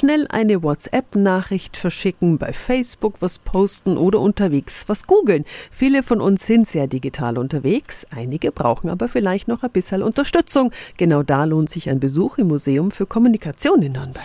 schnell eine WhatsApp-Nachricht verschicken, bei Facebook was posten oder unterwegs was googeln. Viele von uns sind sehr digital unterwegs, einige brauchen aber vielleicht noch ein bisschen Unterstützung. Genau da lohnt sich ein Besuch im Museum für Kommunikation in Nürnberg.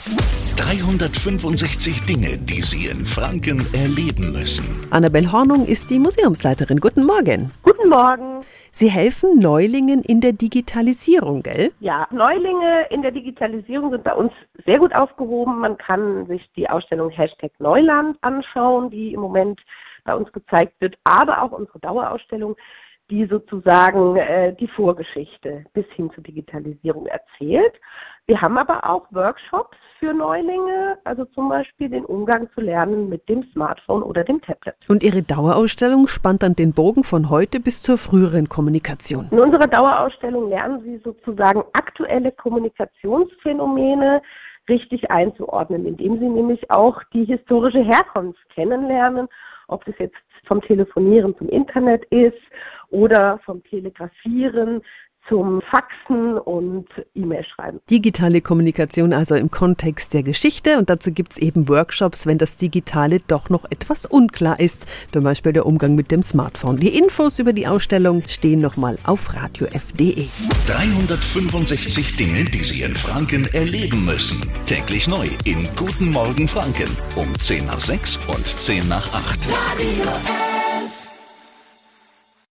365 Dinge, die Sie in Franken erleben müssen. Annabel Hornung ist die Museumsleiterin. Guten Morgen. Guten Morgen. Sie helfen Neulingen in der Digitalisierung, gell? Ja, Neulinge in der Digitalisierung sind bei uns sehr gut aufgehoben. Man kann sich die Ausstellung Hashtag Neuland anschauen, die im Moment bei uns gezeigt wird, aber auch unsere Dauerausstellung die sozusagen äh, die Vorgeschichte bis hin zur Digitalisierung erzählt. Wir haben aber auch Workshops für Neulinge, also zum Beispiel den Umgang zu lernen mit dem Smartphone oder dem Tablet. Und Ihre Dauerausstellung spannt dann den Bogen von heute bis zur früheren Kommunikation. In unserer Dauerausstellung lernen Sie sozusagen aktuelle Kommunikationsphänomene richtig einzuordnen, indem Sie nämlich auch die historische Herkunft kennenlernen ob das jetzt vom Telefonieren zum Internet ist oder vom Telegrafieren zum Faxen und E-Mail schreiben. Digitale Kommunikation also im Kontext der Geschichte und dazu gibt es eben Workshops, wenn das Digitale doch noch etwas unklar ist, zum Beispiel der Umgang mit dem Smartphone. Die Infos über die Ausstellung stehen nochmal auf radiof.de. 365 Dinge, die Sie in Franken erleben müssen. Täglich neu in Guten Morgen Franken um 10 nach 6 und 10 nach 8. Radio F.